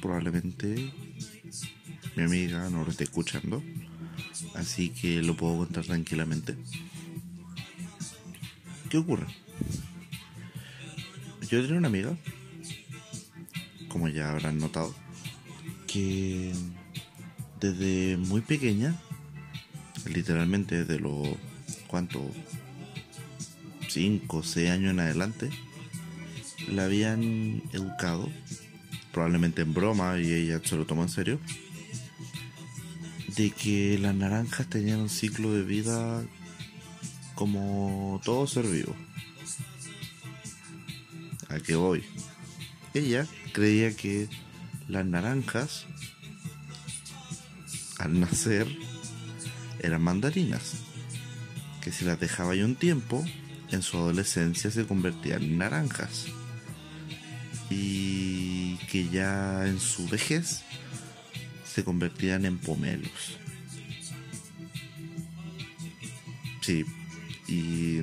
probablemente mi amiga no lo esté escuchando, así que lo puedo contar tranquilamente. ¿Qué ocurre? Yo tenía una amiga, como ya habrán notado, que desde muy pequeña, literalmente desde los, ¿cuánto? 5 o 6 años en adelante, la habían educado, probablemente en broma y ella se lo tomó en serio, de que las naranjas tenían un ciclo de vida como todo ser vivo. ¿A qué voy? Ella creía que las naranjas al nacer eran mandarinas, que si las dejaba ahí un tiempo, en su adolescencia se convertían en naranjas y que ya en su vejez se convertían en pomelos. Sí, y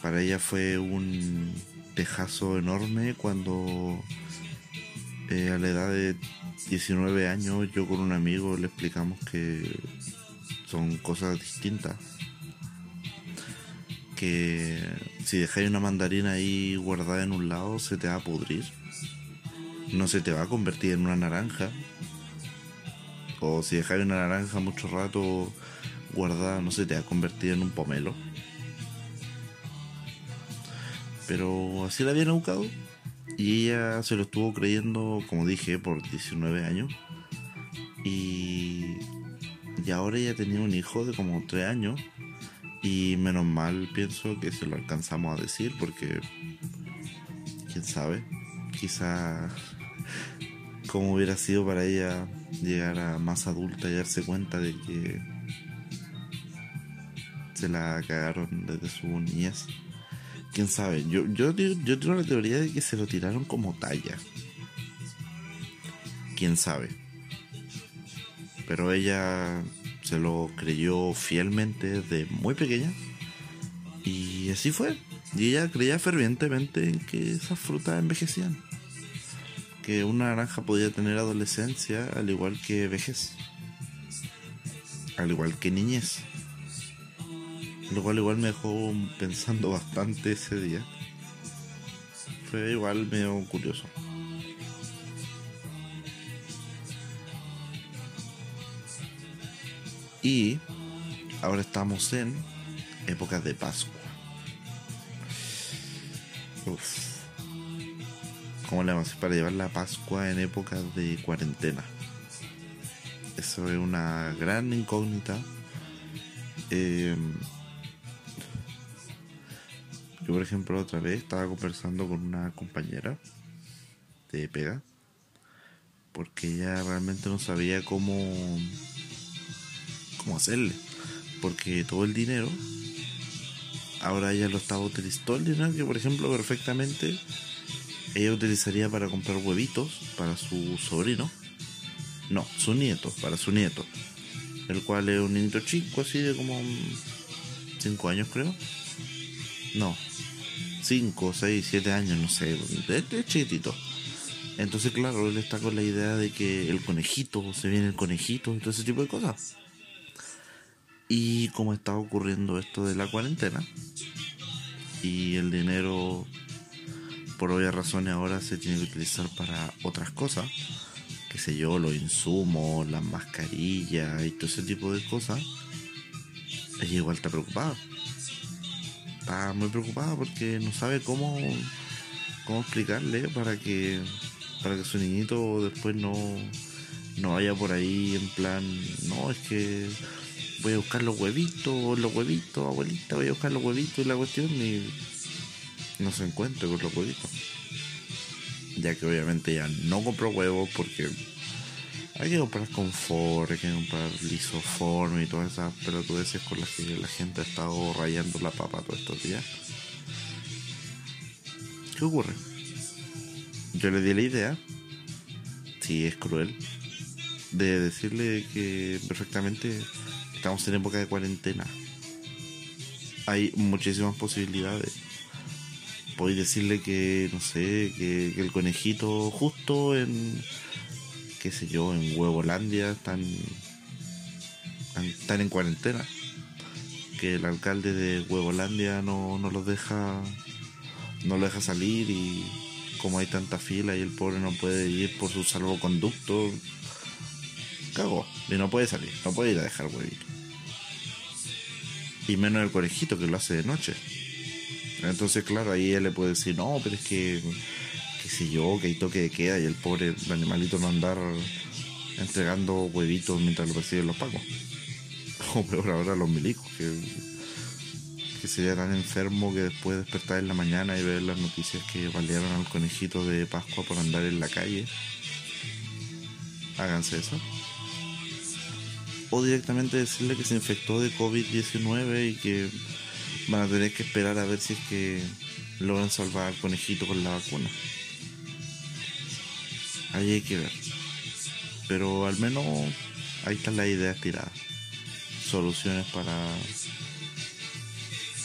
para ella fue un tejazo enorme cuando eh, a la edad de 19 años yo con un amigo le explicamos que son cosas distintas. Que si dejáis una mandarina ahí guardada en un lado se te va a pudrir. No se te va a convertir en una naranja. O si dejáis una naranja mucho rato guardada no se te va a convertir en un pomelo. Pero así la habían educado. Y ella se lo estuvo creyendo, como dije, por 19 años. Y, y ahora ella tenía un hijo de como 3 años. Y menos mal pienso que se lo alcanzamos a decir porque, quién sabe, quizá como hubiera sido para ella llegar a más adulta y darse cuenta de que se la cagaron desde su niñez quién sabe. Yo, yo, yo tengo la teoría de que se lo tiraron como talla. Quién sabe. Pero ella se lo creyó fielmente desde muy pequeña. Y así fue. Y ella creía fervientemente en que esas frutas envejecían. Que una naranja podía tener adolescencia al igual que vejez. Al igual que niñez. Lo cual igual me dejó pensando bastante ese día. Fue igual medio curioso. Y ahora estamos en épocas de Pascua. Uf. ¿Cómo le vamos a hacer para llevar la Pascua en épocas de cuarentena? Eso es una gran incógnita. Eh, yo, por ejemplo, otra vez estaba conversando con una compañera de pega porque ella realmente no sabía cómo hacerle porque todo el dinero ahora ella lo estaba utilizando todo el dinero que por ejemplo perfectamente ella utilizaría para comprar huevitos para su sobrino no su nieto para su nieto el cual es un niñito chico así de como 5 años creo no 5, 6, 7 años, no sé, es, chiquitito. Entonces, claro, él está con la idea de que el conejito, se viene el conejito, y todo ese tipo de cosas. Y como está ocurriendo esto de la cuarentena, y el dinero, por obvias razones, ahora se tiene que utilizar para otras cosas, qué sé yo, los insumos, las mascarillas y todo ese tipo de cosas, ella igual está preocupada. Está muy preocupada porque no sabe cómo, cómo explicarle para que, para que su niñito después no, no vaya por ahí en plan, no, es que voy a buscar los huevitos, los huevitos, abuelita, voy a buscar los huevitos y la cuestión y no se encuentre con los huevitos. Ya que obviamente ya no compró huevos porque hay que comprar confort, hay que comprar lisoform y todas esas pelotudeces con las que la gente ha estado rayando la papa todos estos días. ¿Qué ocurre? Yo le di la idea, si es cruel, de decirle que perfectamente estamos en época de cuarentena. Hay muchísimas posibilidades. podéis decirle que, no sé, que, el conejito justo en, qué sé yo, en Huevolandia están, están en cuarentena. Que el alcalde de Huevolandia no, no los deja, no lo deja salir y como hay tanta fila y el pobre no puede ir por su salvoconducto, cagó y no puede salir, no puede ir a dejar huevito. Y menos el conejito que lo hace de noche. Entonces, claro, ahí él le puede decir, no, pero es que, qué sé yo, que hay toque de queda y el pobre animalito no andar entregando huevitos mientras lo persiguen los pacos. O peor ahora los milicos, que, que sería tan enfermo que después de despertar en la mañana y ver las noticias que balearon al conejito de Pascua por andar en la calle. Háganse eso. O directamente decirle que se infectó de COVID-19 y que van a tener que esperar a ver si es que logran salvar al conejito con la vacuna. Ahí hay que ver. Pero al menos ahí están las ideas tiradas. Soluciones para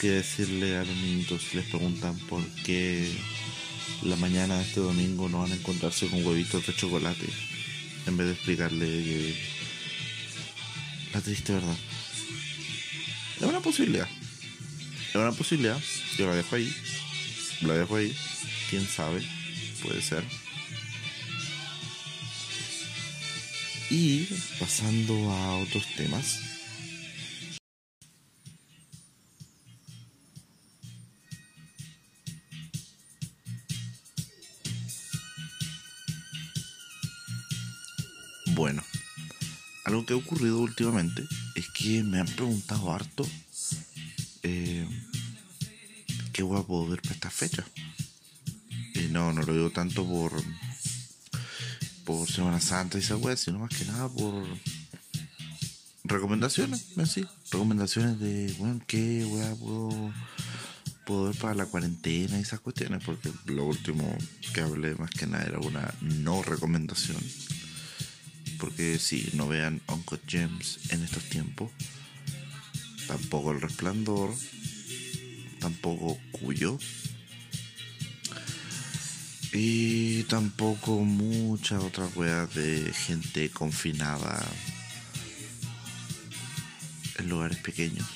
que decirle a los niñitos si les preguntan por qué la mañana de este domingo no van a encontrarse con huevitos de chocolate. En vez de explicarle que la triste verdad. Es una posibilidad. Es una posibilidad. Yo la dejo ahí. La dejo ahí. Quién sabe. Puede ser. Y pasando a otros temas. Algo que ha ocurrido últimamente es que me han preguntado harto eh, qué voy a poder ver para esta fecha. Y no, no lo digo tanto por por Semana Santa y esa wea, sino más que nada por recomendaciones, sí, recomendaciones de, bueno, qué wea puedo, puedo ver para la cuarentena y esas cuestiones, porque lo último que hablé más que nada era una no recomendación. Porque si no vean Uncle Gems en estos tiempos, tampoco El Resplandor, tampoco Cuyo, y tampoco muchas otras weas de gente confinada en lugares pequeños.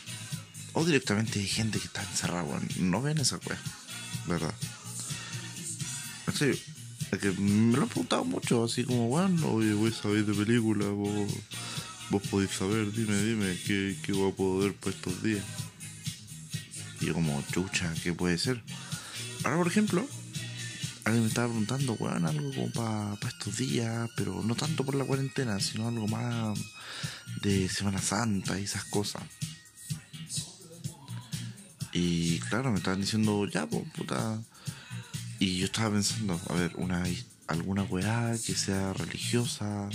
O directamente hay gente que está encerrada, weón. No ven esa wea, ¿verdad? En que me lo han preguntado mucho, así como, bueno, oye, voy a saber de película, vos, vos podéis saber, dime, dime, ¿qué, qué voy a poder ver por estos días? Y yo como, chucha, ¿qué puede ser? Ahora, por ejemplo, alguien me estaba preguntando, weón, algo como para estos días, pero no tanto por la cuarentena, sino algo más de Semana Santa y esas cosas. Y claro, me estaban diciendo, ya, pues, puta. Y yo estaba pensando, a ver, una alguna weá que sea religiosa.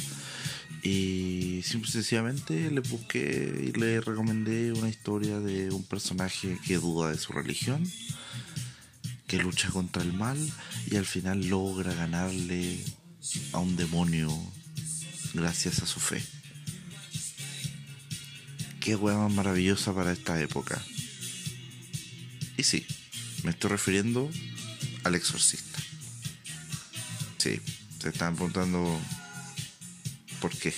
Y simple sencillamente le busqué y le recomendé una historia de un personaje que duda de su religión que lucha contra el mal y al final logra ganarle a un demonio gracias a su fe. Qué hueá más maravillosa para esta época. Y sí, me estoy refiriendo al exorcista. Sí, se están preguntando por qué.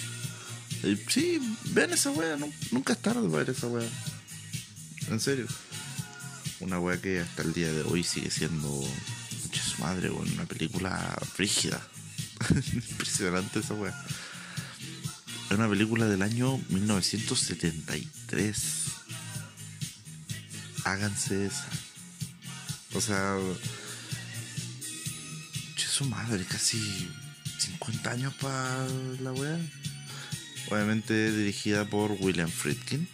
Sí, vean esa wea, nunca es tarde para ver esa wea. En serio. Una wea que hasta el día de hoy sigue siendo mucha su madre, una película frígida. Impresionante esa wea. Es una película del año 1973. Háganse esa. O sea, su madre, casi 50 años para la wea. Obviamente dirigida por William Friedkin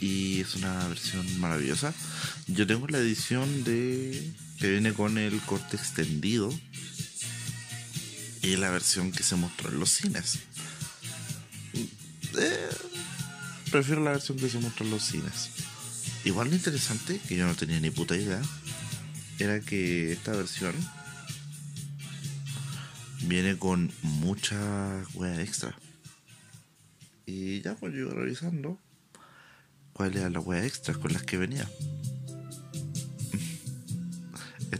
y es una versión maravillosa. Yo tengo la edición de que viene con el corte extendido y la versión que se mostró en los cines. Eh, prefiero la versión que se mostró en los cines. Igual lo interesante, que yo no tenía ni puta idea, era que esta versión viene con mucha wea extra. Y ya pues yo revisando cuáles eran las weas extras con las que venía.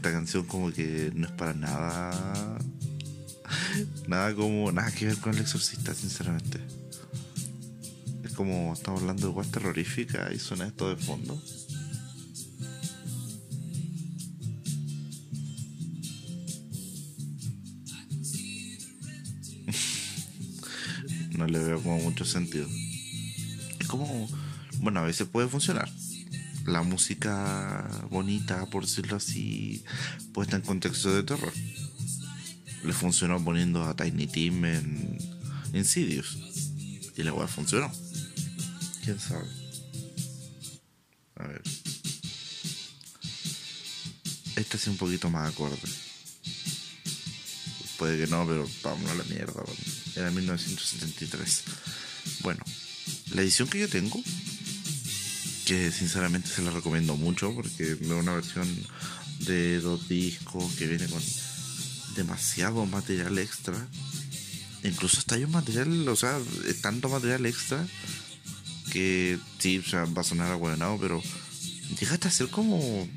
esta canción como que no es para nada nada como nada que ver con el exorcista sinceramente es como estamos hablando de guas terrorífica y suena esto de fondo le veo como mucho sentido es como bueno a veces puede funcionar la música bonita, por decirlo así, puesta en contexto de terror. Le funcionó poniendo a Tiny Tim en Insidious. Y la weá funcionó. ¿Quién sabe? A ver. Este es un poquito más acorde. Puede que no, pero vámonos a la mierda. Era 1973. Bueno, la edición que yo tengo que sinceramente se la recomiendo mucho porque es una versión de dos discos que viene con demasiado material extra. Incluso está hay un material, o sea, tanto material extra que sí, o sea, va a sonar aguanado, pero llega a ser como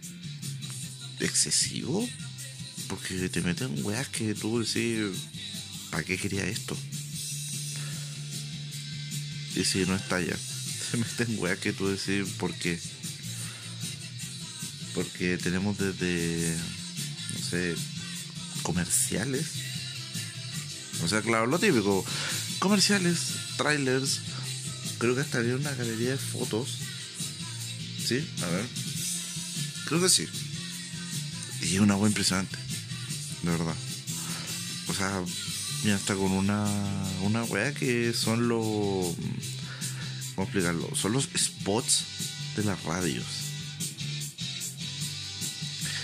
excesivo porque te meten weas que tú decís, ¿para qué quería esto? Y si no está ya se meten weá que tú decís por qué. Porque tenemos desde, no sé, comerciales. O sea, claro, lo típico. Comerciales, trailers. Creo que hasta había una galería de fotos. ¿Sí? A ver. Creo que sí. Y una wea impresionante. De verdad. O sea, mira, hasta con una, una wea que son los ¿Cómo explicarlo? Son los spots de las radios.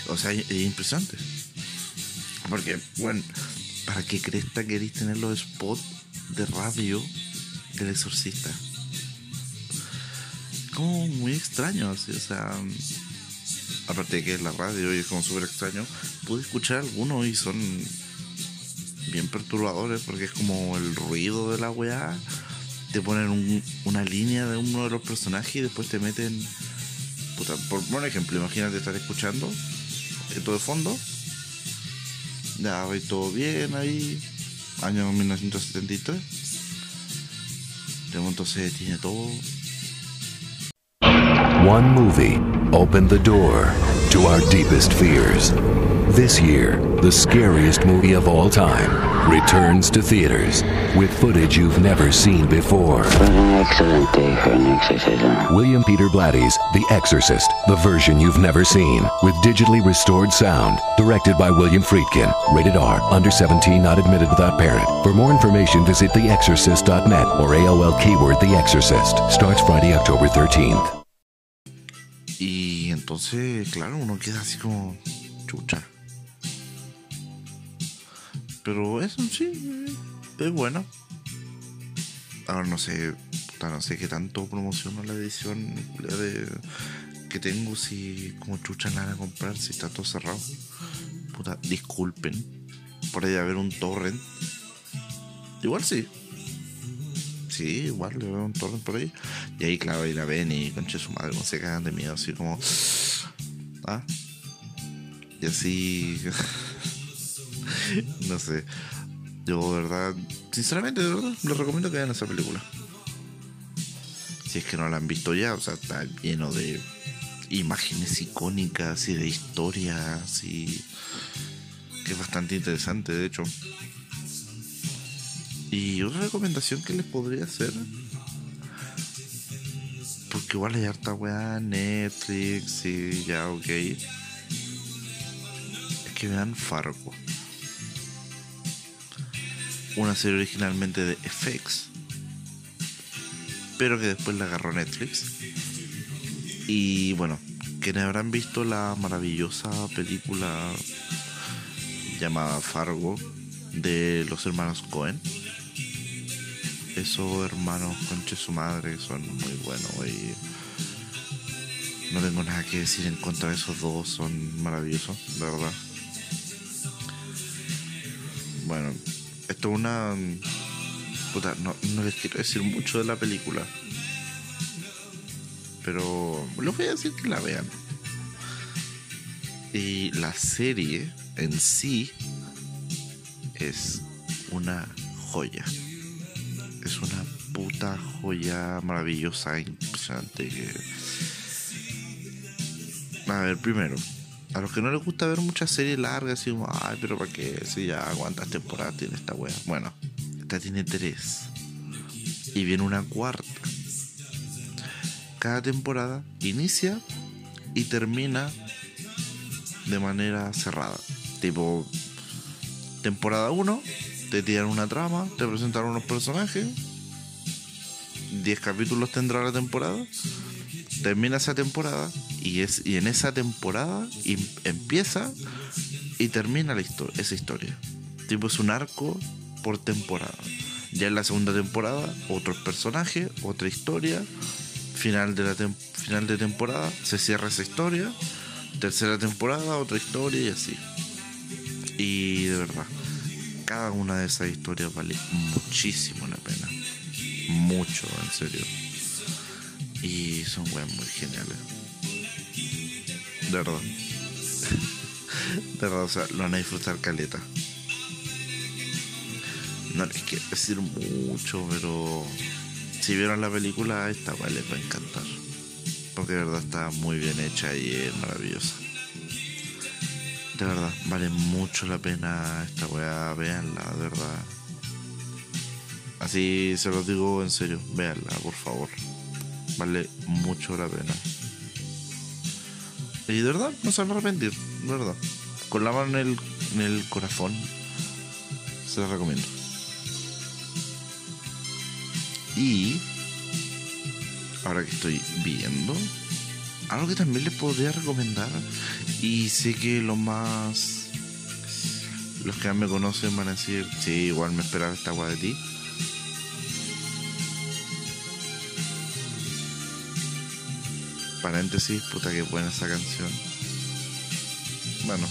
O sea, es impresionante. Porque, bueno, ¿para qué crees que queréis tener los spots de radio del exorcista? Como muy extraño, así, o sea. Aparte de que es la radio y es como súper extraño, pude escuchar algunos y son bien perturbadores porque es como el ruido de la weá te ponen una línea de uno de los personajes y después te meten. por buen ejemplo, imagínate estar escuchando esto de fondo. Ya va todo bien ahí. Año 1973. De momento se detiene todo. One movie opened the door to our deepest fears. This year, the scariest movie of all time returns to theaters with footage you've never seen before. What an excellent day for an exorcism. William Peter Blatty's The Exorcist, the version you've never seen, with digitally restored sound, directed by William Friedkin. Rated R, under 17, not admitted without parent. For more information, visit theexorcist.net or AOL keyword The Exorcist. Starts Friday, October 13th. Y entonces, claro, uno queda así como chucha. Pero eso sí, es bueno. Ahora no sé, no sé qué tanto promociono la edición de, que tengo, si como chucha la van a comprar, si está todo cerrado. Puta, disculpen por ahí haber un torrent. Igual sí. Sí, igual le veo un torrent por ahí. Y ahí, claro, ahí la ven y conche su madre, como se cagan de miedo, así como. ¿Ah? Y así. no sé. Yo, verdad, sinceramente, de les recomiendo que vean esa película. Si es que no la han visto ya, o sea, está lleno de imágenes icónicas y de historias y que es bastante interesante, de hecho. Y otra recomendación que les podría hacer, igual hay harta weá, Netflix y ya, ok, es que vean Fargo una serie originalmente de FX, pero que después la agarró Netflix. Y bueno, quienes habrán visto la maravillosa película llamada Fargo de los hermanos Cohen. Esos hermanos conche su madre son muy buenos y no tengo nada que decir en contra de esos dos, son maravillosos, de verdad. Bueno, esto es una. Puta, no, les quiero decir mucho de la película. Pero les voy a decir que la vean. Y la serie en sí es una joya. Es una puta joya maravillosa, impresionante. A ver, primero, a los que no les gusta ver muchas series largas, así como, ay, pero ¿para qué? Si ya aguantas temporada, tiene esta wea. Bueno, esta tiene tres. Y viene una cuarta. Cada temporada inicia y termina de manera cerrada. Tipo, temporada 1, te tiran una trama, te presentan unos personajes. 10 capítulos tendrá la temporada. Termina esa temporada y, es, y en esa temporada empieza y termina la esa historia. Tipo es un arco por temporada. Ya en la segunda temporada, otros personajes, otra historia. Final de, la final de temporada, se cierra esa historia. Tercera temporada, otra historia y así. Y de verdad, cada una de esas historias vale muchísimo la pena. Mucho, en serio. Y son weas muy geniales. De verdad. De verdad, o sea, lo van a disfrutar caleta. No les quiero decir mucho, pero si vieron la película, esta les va a encantar. Porque de verdad está muy bien hecha y es maravillosa. De verdad, vale mucho la pena esta weá, véanla, de verdad. Así se los digo en serio, véanla, por favor. Vale mucho la pena. Y de verdad, no se van a arrepentir, de verdad. Con la mano en el, en el corazón, se los recomiendo. Y ahora que estoy viendo, algo que también les podría recomendar, y sé que los más. Los que me conocen van a decir, sí, igual me esperaba esta agua de ti. Paréntesis, puta que buena esa canción. Bueno,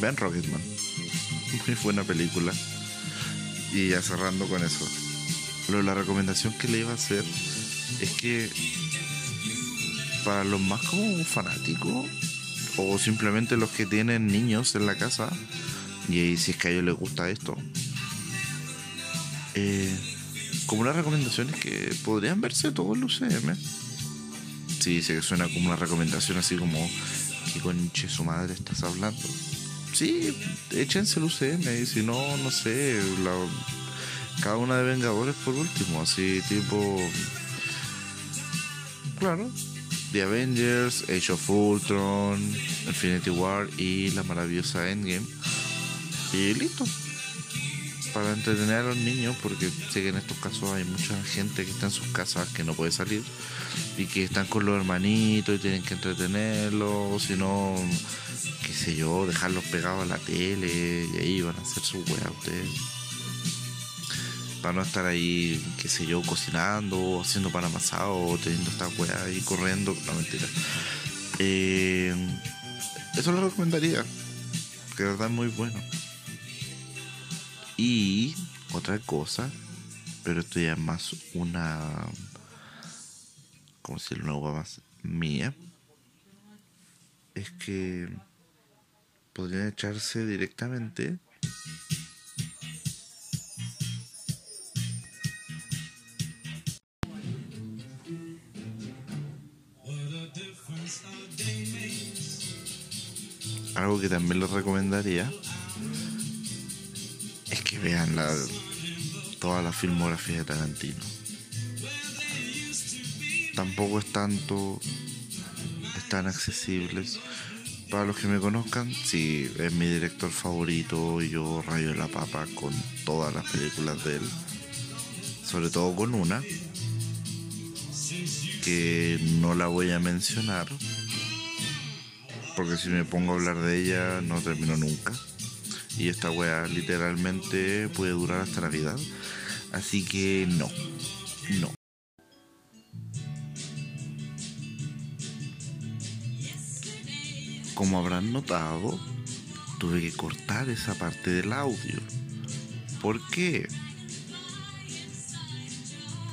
vean Rocketman. Muy buena película. Y ya cerrando con eso. Pero la recomendación que le iba a hacer es que para los más como fanáticos o simplemente los que tienen niños en la casa. Y si es que a ellos les gusta esto. Eh, como una recomendación es que podrían verse todo el UCM sí, sé que suena como una recomendación así como que conche su madre estás hablando sí, échense el UCM y si no, no sé cada una de Vengadores por último, así tipo. Claro, The Avengers, Age of Ultron, Infinity War y la maravillosa Endgame. Y listo. Para entretener a los niños, porque sé que en estos casos hay mucha gente que está en sus casas que no puede salir y que están con los hermanitos y tienen que entretenerlos, si no, qué sé yo, dejarlos pegados a la tele y ahí van a hacer su wea ustedes para no estar ahí, qué sé yo, cocinando, haciendo pan amasado, teniendo esta weá ahí corriendo. No, mentira. Eh, eso lo recomendaría, que de verdad es muy bueno. Y otra cosa, pero esto ya es más una. ¿Cómo decirlo? Una hueá más mía. Es que podrían echarse directamente algo que también les recomendaría es que vean la, toda la filmografía de Tarantino. Tampoco es tanto, están accesibles. Para los que me conozcan, sí, es mi director favorito yo rayo la papa con todas las películas de él. Sobre todo con una, que no la voy a mencionar, porque si me pongo a hablar de ella no termino nunca. Y esta wea literalmente puede durar hasta Navidad. Así que no, no. Como habrán notado, tuve que cortar esa parte del audio. ¿Por qué?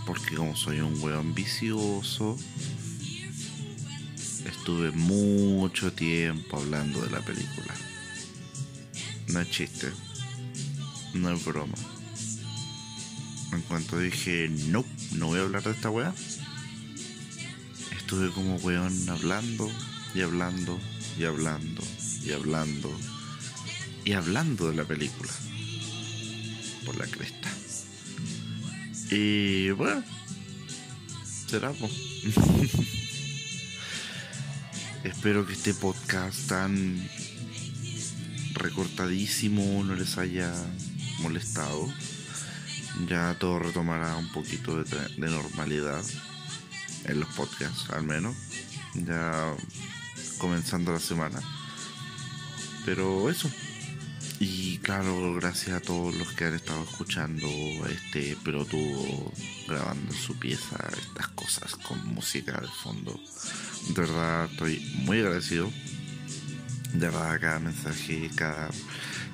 Porque como soy un weón vicioso, estuve mucho tiempo hablando de la película. No es chiste. No es broma. En cuanto dije, no, no voy a hablar de esta weá, estuve como weón hablando y hablando y hablando y hablando y hablando de la película. Por la cresta. Y bueno, será. Espero que este podcast tan recortadísimo no les haya molestado. Ya todo retomará un poquito de, normalidad en los podcasts, al menos. Ya comenzando la semana. Pero eso. Y claro, gracias a todos los que han estado escuchando este pelotudo grabando en su pieza estas cosas con música de fondo. De verdad estoy muy agradecido. De verdad cada mensaje, cada,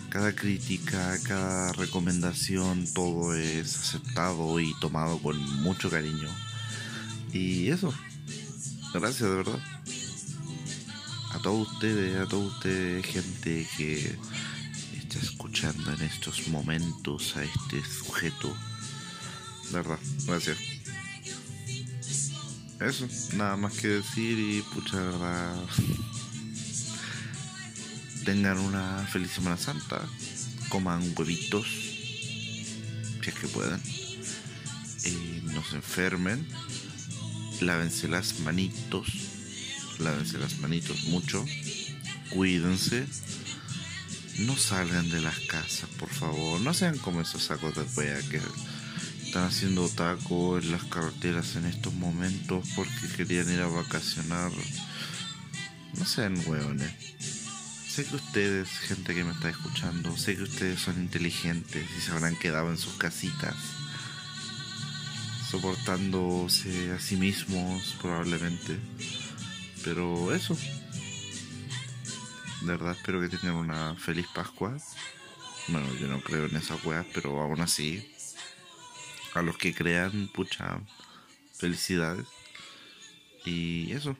cada crítica, cada recomendación, todo es aceptado y tomado con mucho cariño. Y eso. Gracias de verdad. A todos ustedes, a todos ustedes, gente que en estos momentos a este sujeto. verdad, gracias. Eso, nada más que decir y pucha verdad. Tengan una feliz Semana Santa. Coman huevitos. Si es que pueden. Eh, no se enfermen. Lávense las manitos. Lávense las manitos mucho. Cuídense no salgan de las casas, por favor. No sean como esos sacos de wea que están haciendo taco en las carreteras en estos momentos porque querían ir a vacacionar. No sean hueones. Sé que ustedes, gente que me está escuchando, sé que ustedes son inteligentes y se habrán quedado en sus casitas, soportándose a sí mismos probablemente. Pero eso, de verdad espero que tengan una feliz Pascua. Bueno, yo no creo en esas weas, pero aún así, a los que crean, pucha, felicidades. Y eso,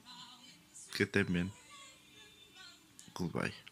que estén bien. Goodbye.